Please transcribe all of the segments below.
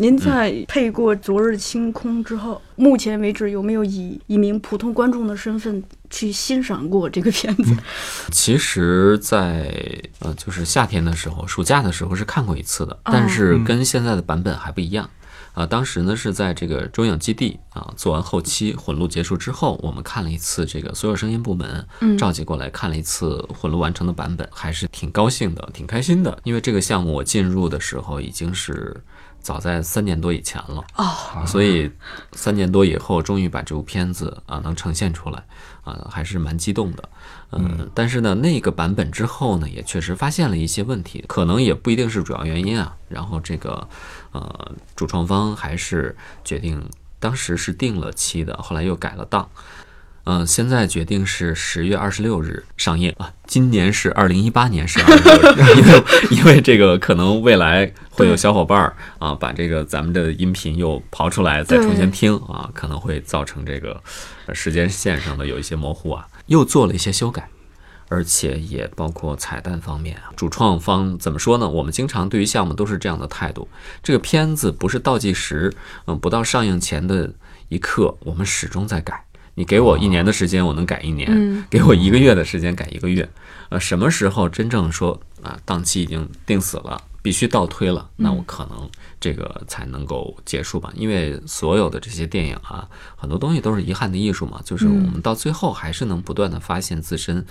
您在配过《昨日清空》之后，目前为止有没有以一名普通观众的身份去欣赏过这个片子？其实在，呃，就是夏天的时候，暑假的时候是看过一次的，但是跟现在的版本还不一样。啊，当时呢是在这个中影基地啊，做完后期混录结束之后，我们看了一次这个所有声音部门召集过来看了一次混录完成的版本，还是挺高兴的，挺开心的。因为这个项目我进入的时候已经是早在三年多以前了哦，所以三年多以后终于把这部片子啊能呈现出来啊，还是蛮激动的。嗯，但是呢，那个版本之后呢，也确实发现了一些问题，可能也不一定是主要原因啊。然后这个。呃，主创方还是决定，当时是定了期的，后来又改了档。嗯，现在决定是十月二十六日上映啊。今年是二零一八年十二月，因为因为这个可能未来会有小伙伴儿啊，把这个咱们的音频又刨出来再重新听啊，可能会造成这个时间线上的有一些模糊啊，又做了一些修改。而且也包括彩蛋方面啊，主创方怎么说呢？我们经常对于项目都是这样的态度。这个片子不是倒计时，嗯，不到上映前的一刻，我们始终在改。你给我一年的时间，我能改一年；给我一个月的时间，改一个月。呃，什么时候真正说啊，档期已经定死了？必须倒推了，那我可能这个才能够结束吧。因为所有的这些电影啊，很多东西都是遗憾的艺术嘛，就是我们到最后还是能不断的发现自身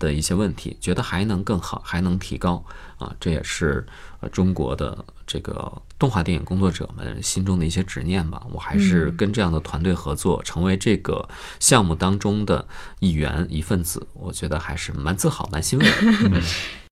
的一些问题，觉得还能更好，还能提高啊。这也是呃中国的这个动画电影工作者们心中的一些执念吧。我还是跟这样的团队合作，成为这个项目当中的一员一份子，我觉得还是蛮自豪、蛮欣慰的。